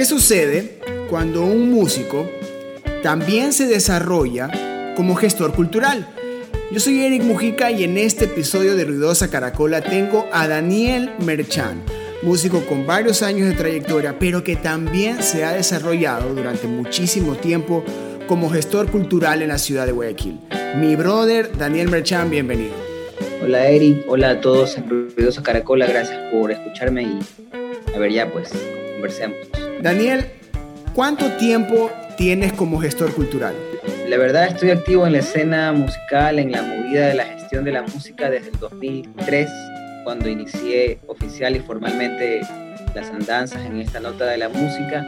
¿Qué sucede cuando un músico también se desarrolla como gestor cultural? Yo soy Eric Mujica y en este episodio de Ruidosa Caracola tengo a Daniel Merchan, músico con varios años de trayectoria, pero que también se ha desarrollado durante muchísimo tiempo como gestor cultural en la ciudad de Guayaquil. Mi brother Daniel Merchan, bienvenido. Hola Eric, hola a todos en Ruidosa Caracola, gracias por escucharme y a ver ya pues, conversemos. Daniel, ¿cuánto tiempo tienes como gestor cultural? La verdad estoy activo en la escena musical, en la movida de la gestión de la música desde el 2003, cuando inicié oficial y formalmente las andanzas en esta nota de la música.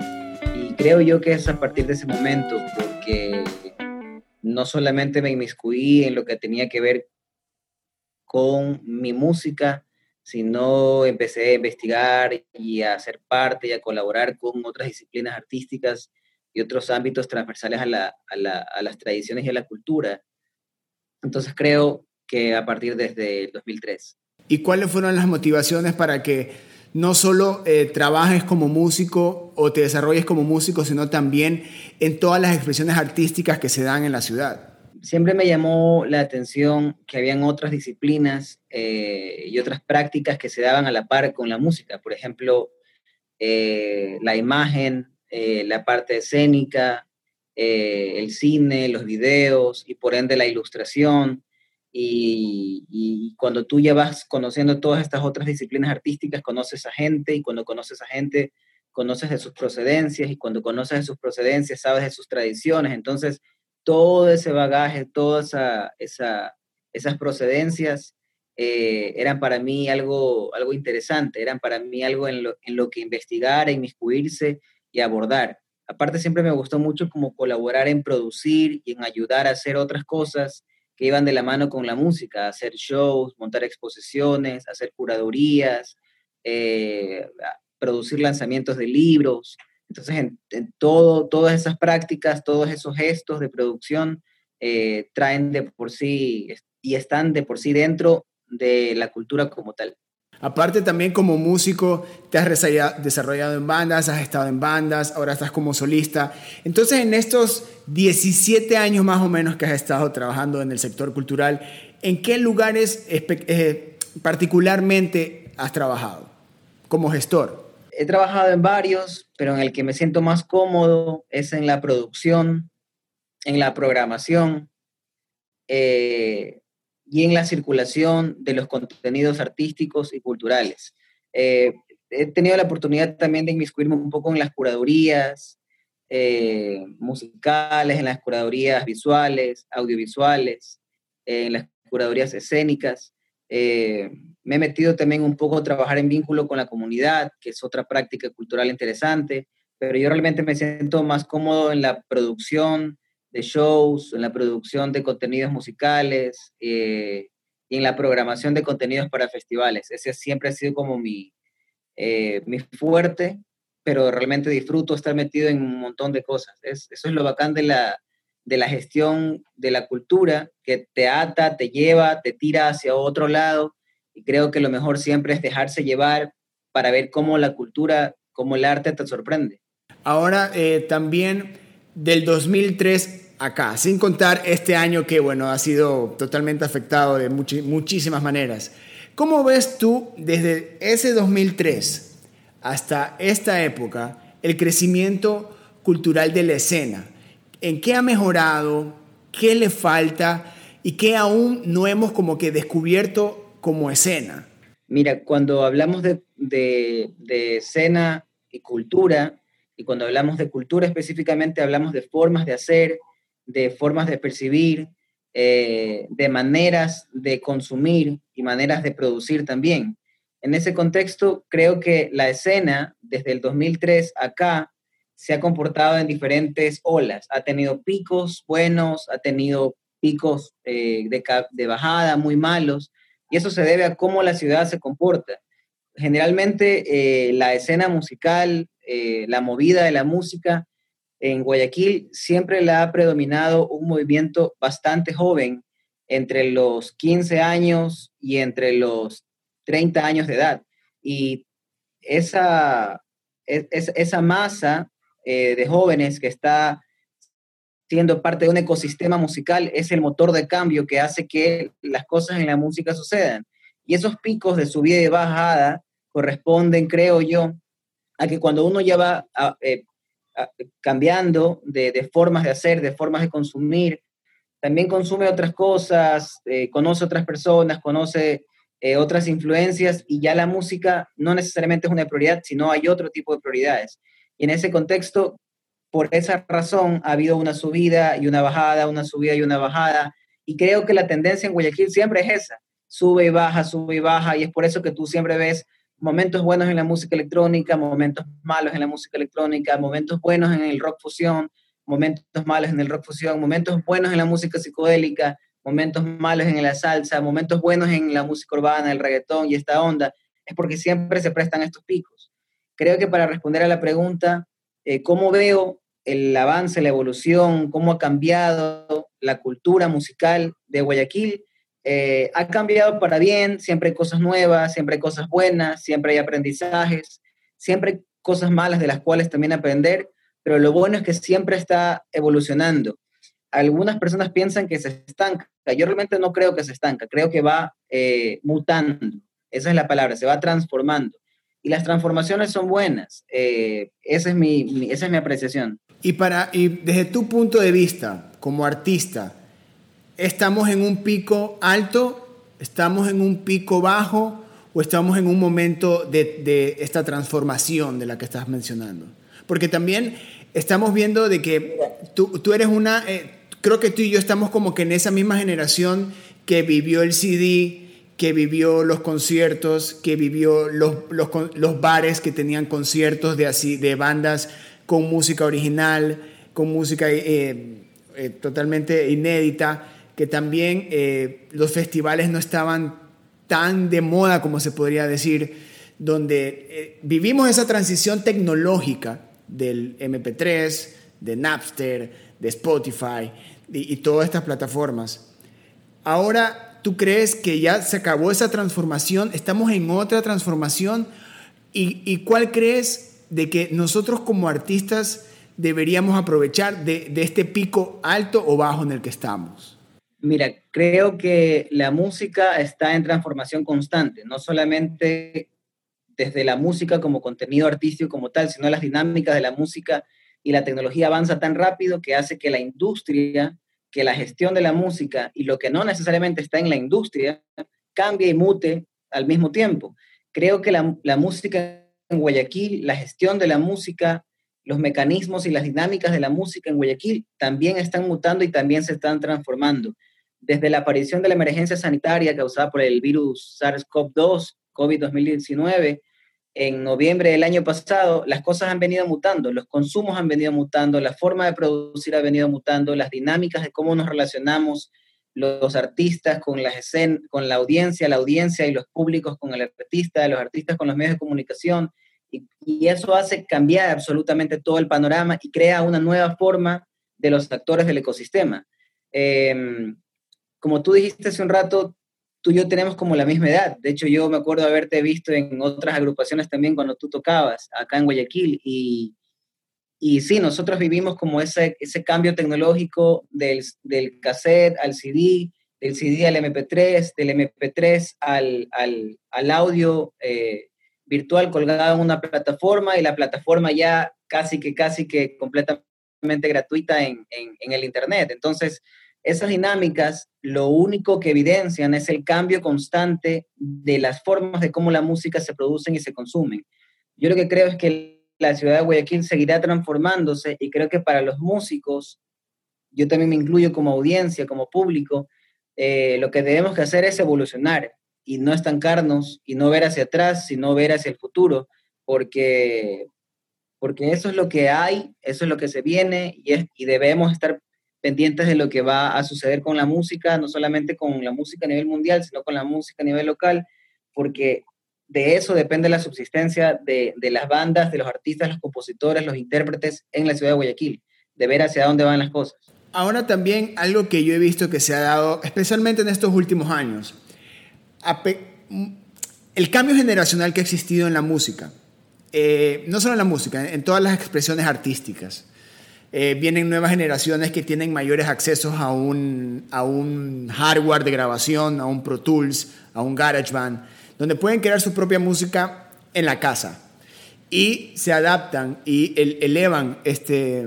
Y creo yo que es a partir de ese momento, porque no solamente me inmiscuí en lo que tenía que ver con mi música, sino empecé a investigar y a ser parte y a colaborar con otras disciplinas artísticas y otros ámbitos transversales a, las tradiciones y a la cultura. Entonces creo que a partir desde el 2003. ¿Y cuáles fueron las motivaciones para que no solo eh, trabajes como músico o te desarrolles como músico, sino también en todas las expresiones artísticas que se dan en la ciudad? Siempre me llamó la atención que habían otras disciplinas eh, y otras prácticas que se daban a la par con la música. Por ejemplo, eh, la imagen, eh, la parte escénica, el cine, los videos y por ende la ilustración. Y, y, cuando tú ya vas conociendo todas estas otras disciplinas artísticas, conoces a gente y cuando conoces a gente, conoces de sus procedencias y cuando conoces de sus procedencias, sabes de sus tradiciones. Entonces, todo ese bagaje, todas esa, esas procedencias eh, eran para mí algo, algo interesante, eran para mí algo en lo, que investigar, inmiscuirse y abordar. Aparte siempre me gustó mucho como colaborar en producir y en ayudar a hacer otras cosas que iban de la mano con la música, hacer shows, montar exposiciones, hacer curadurías, eh, producir lanzamientos de libros. Entonces, en, todo, todas esas prácticas, todos esos gestos de producción eh, traen de por sí y están de por sí dentro de la cultura como tal. Aparte también como músico, te has desarrollado en bandas, has estado en bandas, ahora estás como solista. Entonces, en estos 17 años más o menos que has estado trabajando en el sector cultural, ¿en qué lugares eh, particularmente has trabajado como gestor? He trabajado en varios, pero en el que me siento más cómodo es en la producción, en la programación eh, y en la circulación de los contenidos artísticos y culturales. Eh, he tenido la oportunidad también de inmiscuirme un poco en las curadurías eh, musicales, en las curadurías visuales, audiovisuales, en las curadurías escénicas me he metido también un poco a trabajar en vínculo con la comunidad, que es otra práctica cultural interesante, pero yo realmente me siento más cómodo en la producción de shows, en la producción de contenidos musicales eh, y en la programación de contenidos para festivales. Ese siempre ha sido como mi, eh, mi fuerte, pero realmente disfruto estar metido en un montón de cosas. eso es lo bacán de la, de la gestión de la cultura, que te ata, te lleva, te tira hacia otro lado y creo que lo mejor siempre es dejarse llevar para ver cómo la cultura, cómo el arte te sorprende. Ahora, eh, también del 2003 acá, sin contar este año que, bueno, ha sido totalmente afectado de muchísimas maneras. ¿Cómo ves tú desde ese 2003 hasta esta época el crecimiento cultural de la escena? ¿En qué ha mejorado? ¿Qué le falta? ¿Y qué aún no hemos como que descubierto como escena? Mira, cuando hablamos de, escena y cultura, y cuando hablamos de cultura específicamente hablamos de formas de hacer, de formas de percibir, eh, de maneras de consumir y maneras de producir también. En ese contexto, creo que la escena, desde el 2003 acá, se ha comportado en diferentes olas. Ha tenido picos buenos, ha tenido picos eh, de, de, bajada muy malos, y eso se debe a cómo la ciudad se comporta. Generalmente eh, la escena musical, eh, la movida de la música en Guayaquil siempre la ha predominado un movimiento bastante joven, entre los 15 años y entre los 30 años de edad. Y esa, es, esa masa eh, de jóvenes que está siendo parte de un ecosistema musical es el motor de cambio que hace que las cosas en la música sucedan. Y esos picos de subida y bajada corresponden, creo yo, a que cuando uno ya va eh, cambiando de, formas de hacer, de formas de consumir, también consume otras cosas, eh, conoce otras personas, conoce eh, otras influencias y ya la música no necesariamente es una prioridad, sino hay otro tipo de prioridades. Y en ese contexto, por esa razón, ha habido una subida y una bajada, una subida y una bajada. Y creo que la tendencia en Guayaquil siempre es esa, sube y baja, sube y baja, y es por eso que tú siempre ves momentos buenos en la música electrónica, momentos malos en la música electrónica, momentos buenos en el rock fusión, momentos malos en el rock fusión, momentos buenos en la música psicodélica, momentos malos en la salsa, momentos buenos en la música urbana, el reggaetón y esta onda, es porque siempre se prestan estos picos. Creo que para responder a la pregunta, eh, ¿cómo veo el avance, la evolución, cómo ha cambiado la cultura musical de Guayaquil? Eh, ha cambiado para bien, siempre hay cosas nuevas, siempre hay cosas buenas, siempre hay aprendizajes, siempre hay cosas malas de las cuales también aprender, pero lo bueno es que siempre está evolucionando. Algunas personas piensan que se estanca, yo realmente no creo que se estanca, creo que va eh, mutando, esa es la palabra, se va transformando. Y las transformaciones son buenas, eh, esa, es mi, esa es mi apreciación. Y, para, y desde tu punto de vista, como artista, ¿estamos en un pico alto? ¿Estamos en un pico bajo? ¿O estamos en un momento de, esta transformación de la que estás mencionando? Porque también estamos viendo de que tú, tú eres una, eh, creo que tú y yo estamos como que en esa misma generación que vivió el CD, que vivió los conciertos, que vivió los, los, los bares que tenían conciertos de, así, de bandas con música original, con música eh, eh, totalmente inédita, que también eh, los festivales no estaban tan de moda como se podría decir, donde vivimos esa transición tecnológica del MP3, de Napster, de Spotify y, y todas estas plataformas. Ahora, ¿tú crees que ya se acabó esa transformación? ¿Estamos en otra transformación? ¿Y, y cuál crees de que nosotros como artistas deberíamos aprovechar de, este pico alto o bajo en el que estamos? Mira, creo que la música está en transformación constante, no solamente desde la música como contenido artístico como tal, sino las dinámicas de la música y la tecnología avanza tan rápido que hace que la industria, que la gestión de la música y lo que no necesariamente está en la industria cambie y mute al mismo tiempo. Creo que la, música en Guayaquil, la gestión de la música, los mecanismos y las dinámicas de la música en Guayaquil también están mutando y también se están transformando. Desde la aparición de la emergencia sanitaria causada por el virus SARS-CoV-2, COVID-2019, en noviembre del año pasado, las cosas han venido mutando, los consumos han venido mutando, la forma de producir ha venido mutando, las dinámicas de cómo nos relacionamos los artistas con, con la audiencia, la audiencia y los públicos con el artista, los artistas con los medios de comunicación, y, eso hace cambiar absolutamente todo el panorama y crea una nueva forma de los actores del ecosistema. Em, como tú dijiste hace un rato, tú y yo tenemos como la misma edad. De hecho, yo me acuerdo haberte visto en otras agrupaciones también cuando tú tocabas acá en Guayaquil. Y, y sí, nosotros vivimos como ese, ese cambio tecnológico del, del cassette al CD, del CD al MP3, del MP3 al, al, al audio eh, virtual colgado en una plataforma y la plataforma ya casi que, casi que completamente gratuita en, en, el Internet. Entonces, esas dinámicas lo único que evidencian es el cambio constante de las formas de cómo la música se producen y se consumen. Yo lo que creo es que la ciudad de Guayaquil seguirá transformándose y creo que para los músicos, yo también me incluyo como audiencia, como público, eh, lo que debemos que hacer es evolucionar y no estancarnos y no ver hacia atrás, sino ver hacia el futuro, porque, porque eso es lo que hay, eso es lo que se viene y, es, y debemos estar pendientes de lo que va a suceder con la música, no solamente con la música a nivel mundial, sino con la música a nivel local, porque de eso depende la subsistencia de, de las bandas, de los artistas, los compositores, los intérpretes en la ciudad de Guayaquil, de ver hacia dónde van las cosas. Ahora también algo que yo he visto que se ha dado, especialmente en estos últimos años, el cambio generacional que ha existido en la música eh, no solo en la música, en todas las expresiones artísticas. Eh, vienen nuevas generaciones que tienen mayores accesos a un, a un hardware de grabación, a un Pro Tools, a un GarageBand, donde pueden crear su propia música en la casa y se adaptan y elevan, este,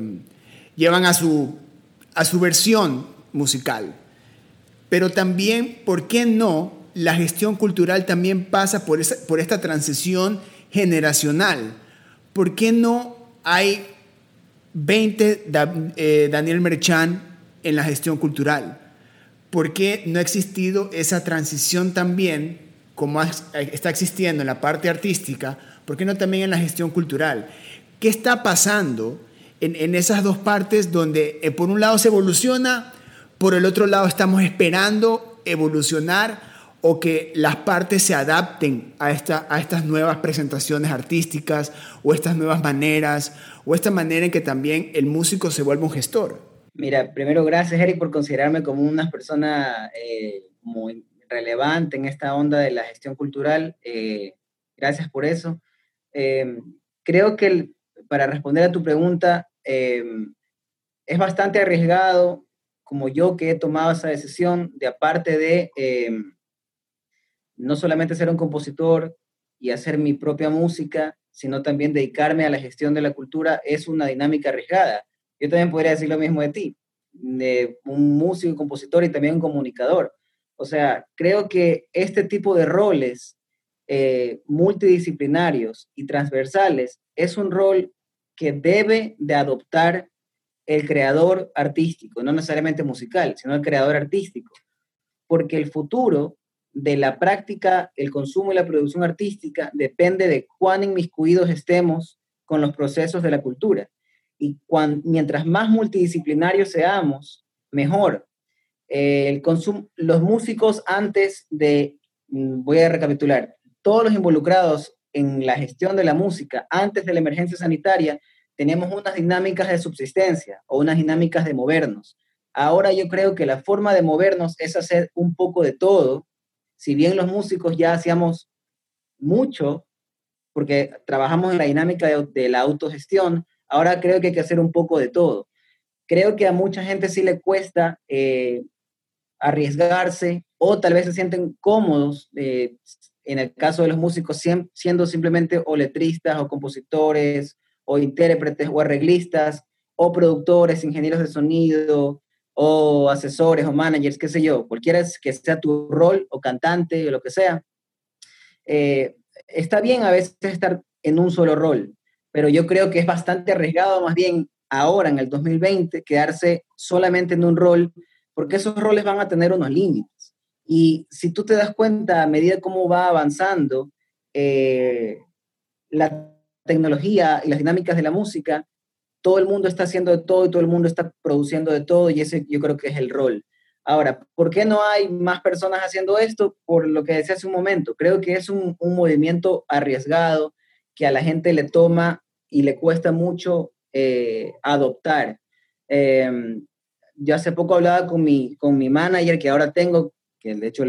llevan a su, a su versión musical. Pero también, ¿por qué no? La gestión cultural también pasa por, esa, por esta transición generacional. ¿Por qué no hay 20 eh, Daniel Merchan en la gestión cultural. ¿Por qué no ha existido esa transición también, como está existiendo en la parte artística, por qué no también en la gestión cultural? ¿Qué está pasando en, esas dos partes donde eh, por un lado se evoluciona, por el otro lado estamos esperando evolucionar o que las partes se adapten a, esta, a estas nuevas presentaciones artísticas o estas nuevas maneras o esta manera en que también el músico se vuelve un gestor? Mira, primero gracias Eric por considerarme como una persona eh, muy relevante en esta onda de la gestión cultural. Eh, gracias por eso. Eh, creo que para responder a tu pregunta, es bastante arriesgado como yo que he tomado esa decisión de aparte de no solamente ser un compositor y hacer mi propia música, sino también dedicarme a la gestión de la cultura, es una dinámica arriesgada. Yo también podría decir lo mismo de ti, de un músico, compositor y también un comunicador. O sea, creo que este tipo de roles eh, multidisciplinarios y transversales es un rol que debe de adoptar el creador artístico, no necesariamente musical, sino el creador artístico, porque el futuro de la práctica, el consumo y la producción artística depende de cuán inmiscuidos estemos con los procesos de la cultura. Y mientras más multidisciplinarios seamos, mejor. Eh, el consumo, los músicos antes de, mm, voy a recapitular, todos los involucrados en la gestión de la música antes de la emergencia sanitaria, teníamos unas dinámicas de subsistencia o unas dinámicas de movernos. Ahora yo creo que la forma de movernos es hacer un poco de todo si bien los músicos ya hacíamos mucho, porque trabajamos en la dinámica de, la autogestión, ahora creo que hay que hacer un poco de todo. Creo que a mucha gente sí le cuesta eh, arriesgarse o tal vez se sienten cómodos, eh, en el caso de los músicos, siendo simplemente o letristas o compositores o intérpretes o arreglistas o productores, ingenieros de sonido, o asesores o managers, qué sé yo, cualquiera que sea tu rol o cantante o lo que sea, eh, está bien a veces estar en un solo rol, pero yo creo que es bastante arriesgado más bien ahora en el 2020 quedarse solamente en un rol, porque esos roles van a tener unos límites. Y si tú te das cuenta a medida cómo va avanzando eh, la tecnología y las dinámicas de la música, todo el mundo está haciendo de todo y todo el mundo está produciendo de todo y ese yo creo que es el rol. Ahora, ¿por qué no hay más personas haciendo esto? Por lo que decía hace un momento, creo que es un, movimiento arriesgado que a la gente le toma y le cuesta mucho eh, adoptar. Em, yo hace poco hablaba con mi, con mi manager que ahora tengo, que de hecho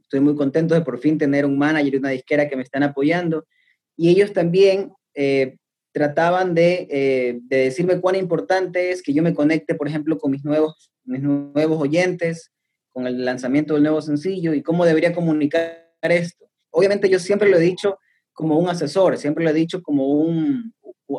estoy muy contento de por fin tener un manager y una disquera que me están apoyando, y ellos también eh, trataban eh, de, decirme cuán importante es que yo me conecte, por ejemplo, con mis nuevos, mis nuevos oyentes, con el lanzamiento del nuevo sencillo y cómo debería comunicar esto. Obviamente yo siempre lo he dicho como un asesor, siempre lo he dicho como un,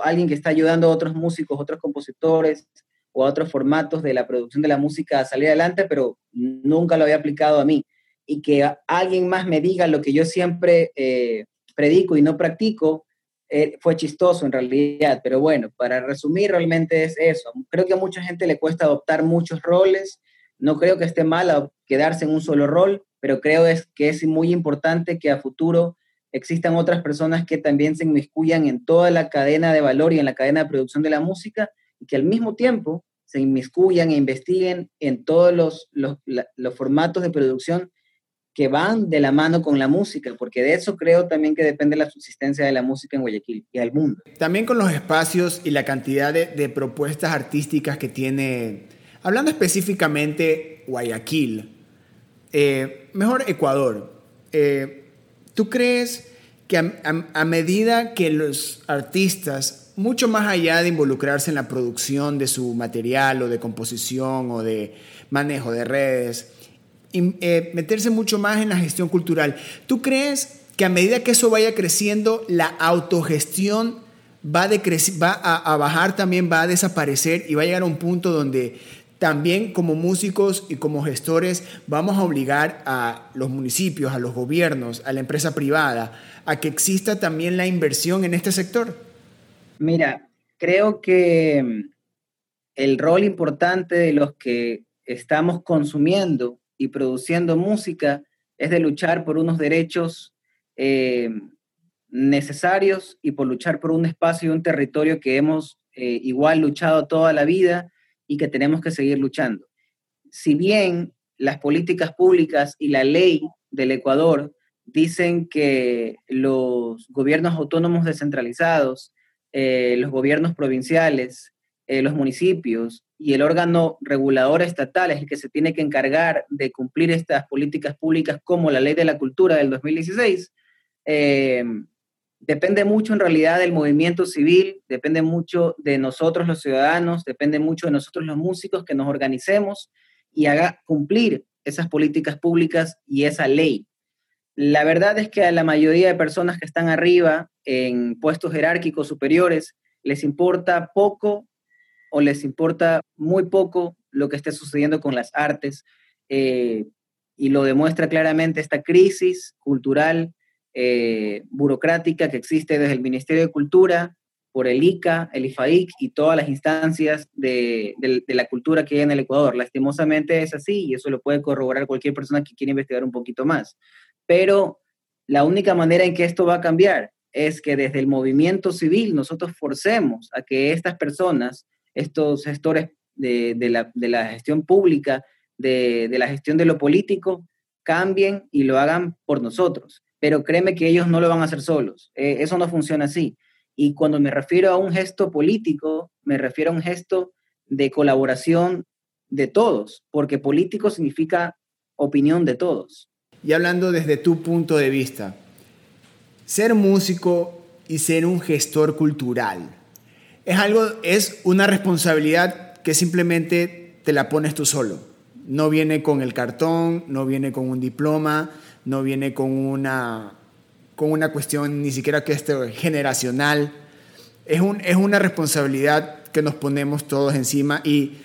alguien que está ayudando a otros músicos, otros compositores o a otros formatos de la producción de la música a salir adelante, pero nunca lo había aplicado a mí. Y que alguien más me diga lo que yo siempre eh, predico y no practico, eh, fue chistoso en realidad, pero bueno, para resumir realmente es eso. Creo que a mucha gente le cuesta adoptar muchos roles, no creo que esté mal quedarse en un solo rol, pero creo es que es muy importante que a futuro existan otras personas que también se inmiscuyan en toda la cadena de valor y en la cadena de producción de la música y que al mismo tiempo se inmiscuyan e investiguen en todos los, los, los formatos de producción que van de la mano con la música, porque de eso creo también que depende la subsistencia de la música en Guayaquil y al mundo. También con los espacios y la cantidad de, propuestas artísticas que tiene, hablando específicamente Guayaquil, eh, mejor Ecuador, eh, ¿tú crees que a, medida que los artistas, mucho más allá de involucrarse en la producción de su material o de composición o de manejo de redes, eh, meterse mucho más en la gestión cultural, ¿tú crees que a medida que eso vaya creciendo, la autogestión va, va a, a bajar también, va a desaparecer y va a llegar a un punto donde también como músicos y como gestores vamos a obligar a los municipios, a los gobiernos, a la empresa privada, a que exista también la inversión en este sector? Mira, creo que mm, el rol importante de los que estamos consumiendo y produciendo música es de luchar por unos derechos eh, necesarios y por luchar por un espacio y un territorio que hemos eh, igual luchado toda la vida y que tenemos que seguir luchando. Si bien las políticas públicas y la ley del Ecuador dicen que los gobiernos autónomos descentralizados, eh, los gobiernos provinciales, los municipios y el órgano regulador estatal es el que se tiene que encargar de cumplir estas políticas públicas como la ley de la cultura del 2016, eh, depende mucho en realidad del movimiento civil, depende mucho de nosotros los ciudadanos, depende mucho de nosotros los músicos que nos organicemos y haga cumplir esas políticas públicas y esa ley. La verdad es que a la mayoría de personas que están arriba en puestos jerárquicos superiores les importa poco o les importa muy poco lo que esté sucediendo con las artes eh, y lo demuestra claramente esta crisis cultural eh, burocrática que existe desde el Ministerio de Cultura, por el ICA, el IFAIC y todas las instancias de, la cultura que hay en el Ecuador. Lastimosamente es así y eso lo puede corroborar cualquier persona que quiera investigar un poquito más. Pero la única manera en que esto va a cambiar es que desde el movimiento civil nosotros forcemos a que estas personas, estos gestores de, la, gestión pública, de, la gestión de lo político, cambien y lo hagan por nosotros pero créeme que ellos no lo van a hacer solos. Eh, eso no funciona así. Y cuando me refiero a un gesto político, me refiero a un gesto de colaboración de todos, porque político significa opinión de todos. Y hablando desde tu punto de vista, ser músico y ser un gestor cultural es algo es una responsabilidad que simplemente te la pones tú solo. No viene con el cartón, no viene con un diploma, no viene con una, con una cuestión ni siquiera que esté generacional. Es, un, es una responsabilidad que nos ponemos todos encima y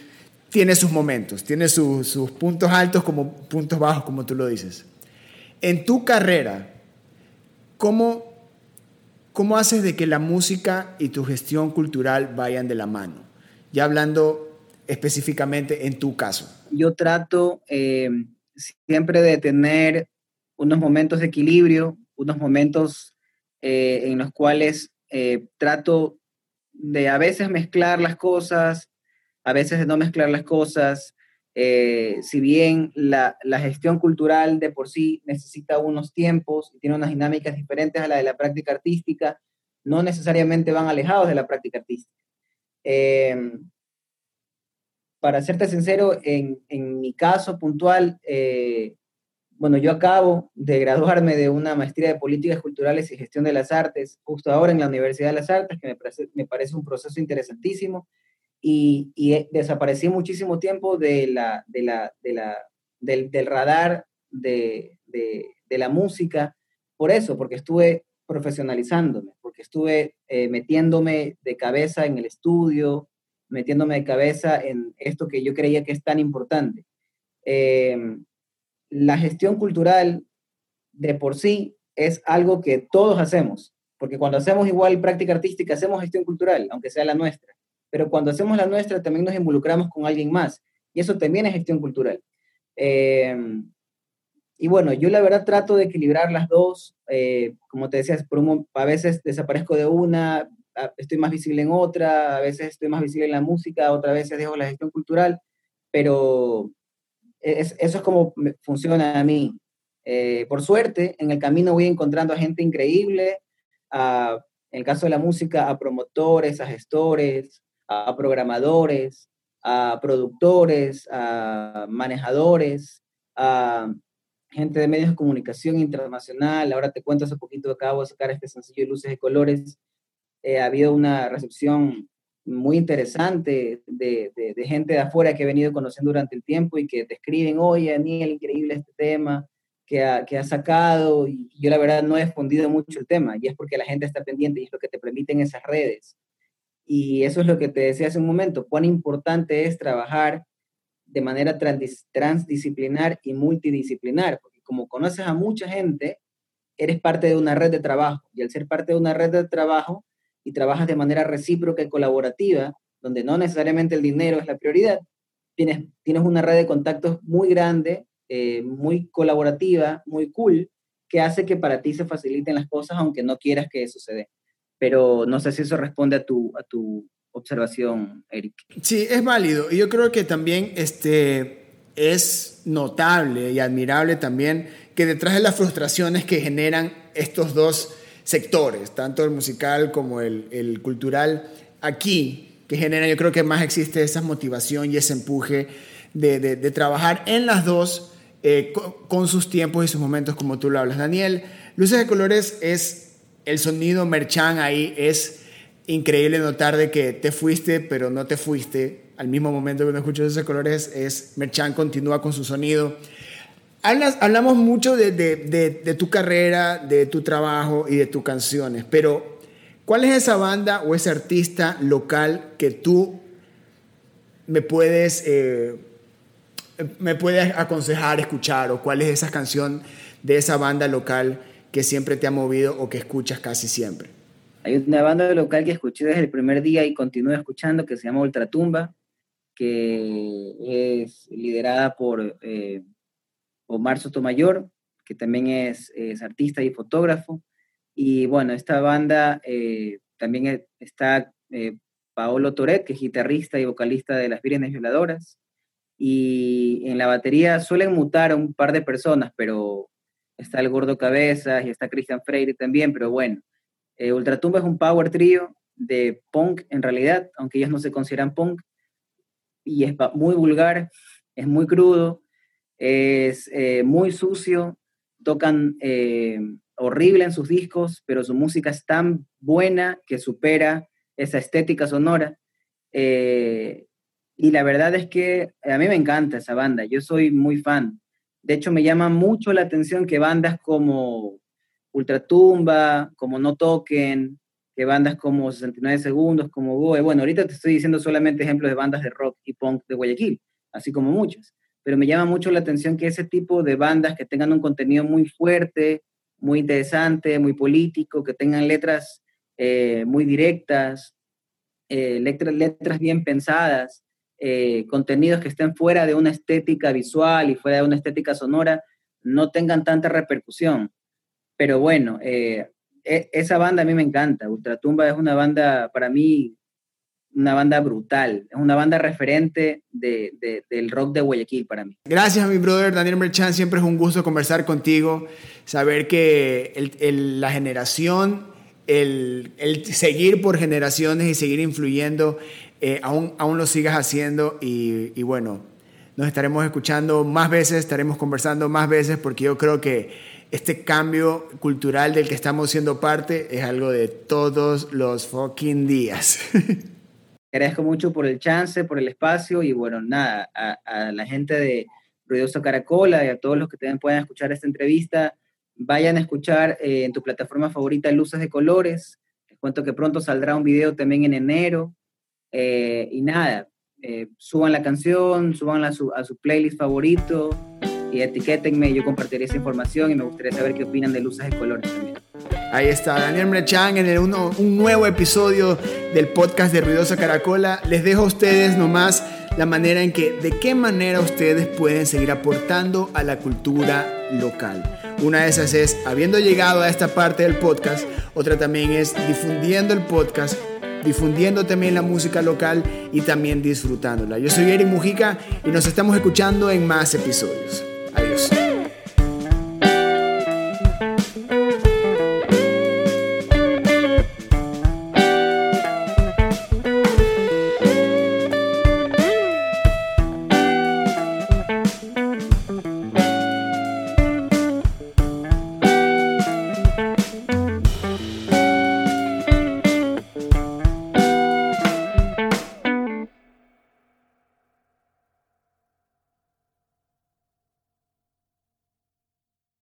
tiene sus momentos, tiene sus puntos altos como puntos bajos, como tú lo dices. En tu carrera, ¿cómo, ¿cómo haces de que la música y tu gestión cultural vayan de la mano? Ya hablando específicamente en tu caso. Yo trato eh, siempre de tener unos momentos de equilibrio, unos momentos eh, en los cuales eh, trato de a veces mezclar las cosas, a veces de no mezclar las cosas. Eh, si bien la, gestión cultural de por sí necesita unos tiempos y tiene unas dinámicas diferentes a la de la práctica artística, no necesariamente van alejados de la práctica artística. para serte sincero, en, mi caso puntual, bueno, yo acabo de graduarme de una maestría de políticas culturales y gestión de las artes, justo ahora en la Universidad de las Artes, que me parece un proceso interesantísimo, y, y desaparecí muchísimo tiempo del, del, radar de, de, la música, por eso, porque estuve profesionalizándome, porque estuve eh, metiéndome de cabeza en el estudio, metiéndome de cabeza en esto que yo creía que es tan importante. Eh, la gestión cultural de por sí es algo que todos hacemos, porque cuando hacemos igual práctica artística, hacemos gestión cultural, aunque sea la nuestra, pero cuando hacemos la nuestra también nos involucramos con alguien más, y eso también es gestión cultural. Em, y bueno, yo la verdad trato de equilibrar las dos, eh, como te decía, a veces desaparezco de una, estoy más visible en otra, a veces estoy más visible en la música, otra veces dejo la gestión cultural, pero eso es como funciona a mí. Eh, por suerte, en el camino voy encontrando a gente increíble, en el caso de la música, a promotores, a gestores, a programadores, a productores, a manejadores, a, gente de medios de comunicación internacional. Ahora te cuento, hace poquito acabo de sacar este sencillo de luces de colores. Eh, ha habido una recepción muy interesante de, gente de afuera que he venido conociendo durante el tiempo y que te escriben, oye, Daniel, increíble este tema que ha, que ha sacado. Y yo la verdad no he escondido mucho el tema y es porque la gente está pendiente y es lo que te permiten esas redes. Y eso es lo que te decía hace un momento, cuán importante es trabajar de manera transdisciplinar y multidisciplinar, porque como conoces a mucha gente, eres parte de una red de trabajo y al ser parte de una red de trabajo y trabajas de manera recíproca y colaborativa, donde no necesariamente el dinero es la prioridad, tienes, tienes una red de contactos muy grande, eh, muy colaborativa, muy cool, que hace que para ti se faciliten las cosas aunque no quieras que eso se. Pero no sé si eso responde a tu, a tu observación, Eric. Sí, es válido. Y yo creo que también este, es notable y admirable también que detrás de las frustraciones que generan estos dos sectores, tanto el musical como el, el cultural, aquí, que generan, yo creo que más existe esa motivación y ese empuje de, de, trabajar en las dos eh, con, sus tiempos y sus momentos, como tú lo hablas. Daniel, Luces de Colores es el sonido merchan ahí, es increíble notar de que te fuiste, pero no te fuiste. Al mismo momento que uno escucha esos colores, es Merchan continúa con su sonido. Hablamos mucho de, tu carrera, de tu trabajo y de tus canciones, pero ¿cuál es esa banda o ese artista local que tú me puedes, eh, me puedes aconsejar escuchar? ¿O cuál es esa canción de esa banda local que siempre te ha movido o que escuchas casi siempre? Hay una banda local que escuché desde el primer día y continúo escuchando que se llama Ultratumba, que es liderada por eh, Omar Sotomayor, que también es, artista y fotógrafo. Y bueno, esta banda eh, también está eh, Paolo Toret, que es guitarrista y vocalista de Las Vírgenes Violadoras. Y en la batería suelen mutar a un par de personas, pero está el Gordo Cabezas y está Cristian Freire también, pero bueno, eh, Ultratumba es un power trio de punk en realidad, aunque ellos no se consideran punk, y es muy vulgar, es muy crudo, es eh, muy sucio, tocan eh, horrible en sus discos, pero su música es tan buena que supera esa estética sonora. y la verdad es que a mí me encanta esa banda, yo soy muy fan. De hecho, me llama mucho la atención que bandas como Ultratumba, como No Toquen, que bandas como 69 Segundos, como Goe. Bueno, ahorita te estoy diciendo solamente ejemplos de bandas de rock y punk de Guayaquil, así como muchas. Pero me llama mucho la atención que ese tipo de bandas que tengan un contenido muy fuerte, muy interesante, muy político, que tengan letras eh, muy directas, eh, letras, letras bien pensadas, eh, contenidos que estén fuera de una estética visual y fuera de una estética sonora, no tengan tanta repercusión. Pero bueno, eh, e, esa banda a mí me encanta. Ultratumba es una banda, para mí, una banda brutal. Es una banda referente de, del rock de Guayaquil para mí. Gracias, mi brother Daniel Merchan. Siempre es un gusto conversar contigo. Saber que la generación, el, seguir por generaciones y seguir influyendo, eh, aún, aún lo sigas haciendo. Y, bueno, nos estaremos escuchando más veces, estaremos conversando más veces, porque yo creo que este cambio cultural del que estamos siendo parte es algo de todos los fucking días. Agradezco mucho por el chance, por el espacio y bueno, nada, a, la gente de Ruidoso Caracola y a todos los que también puedan escuchar esta entrevista, vayan a escuchar eh, en tu plataforma favorita Luces de Colores. Les cuento que pronto saldrá un video también en enero. Eh, y nada, eh, suban la canción, suban a su, a su playlist favorito y etiquétenme, yo compartiré esa información y me gustaría saber qué opinan de luces de colores también. Ahí está, Daniel Mrechan en un nuevo episodio del podcast de Ruidosa Caracola. Les dejo a ustedes nomás la manera en que, de qué manera ustedes pueden seguir aportando a la cultura local. Una de esas es, habiendo llegado a esta parte del podcast, otra también es difundiendo el podcast difundiendo también la música local y también disfrutándola. Yo soy Eric Mujica y nos estamos escuchando en más episodios. Adiós.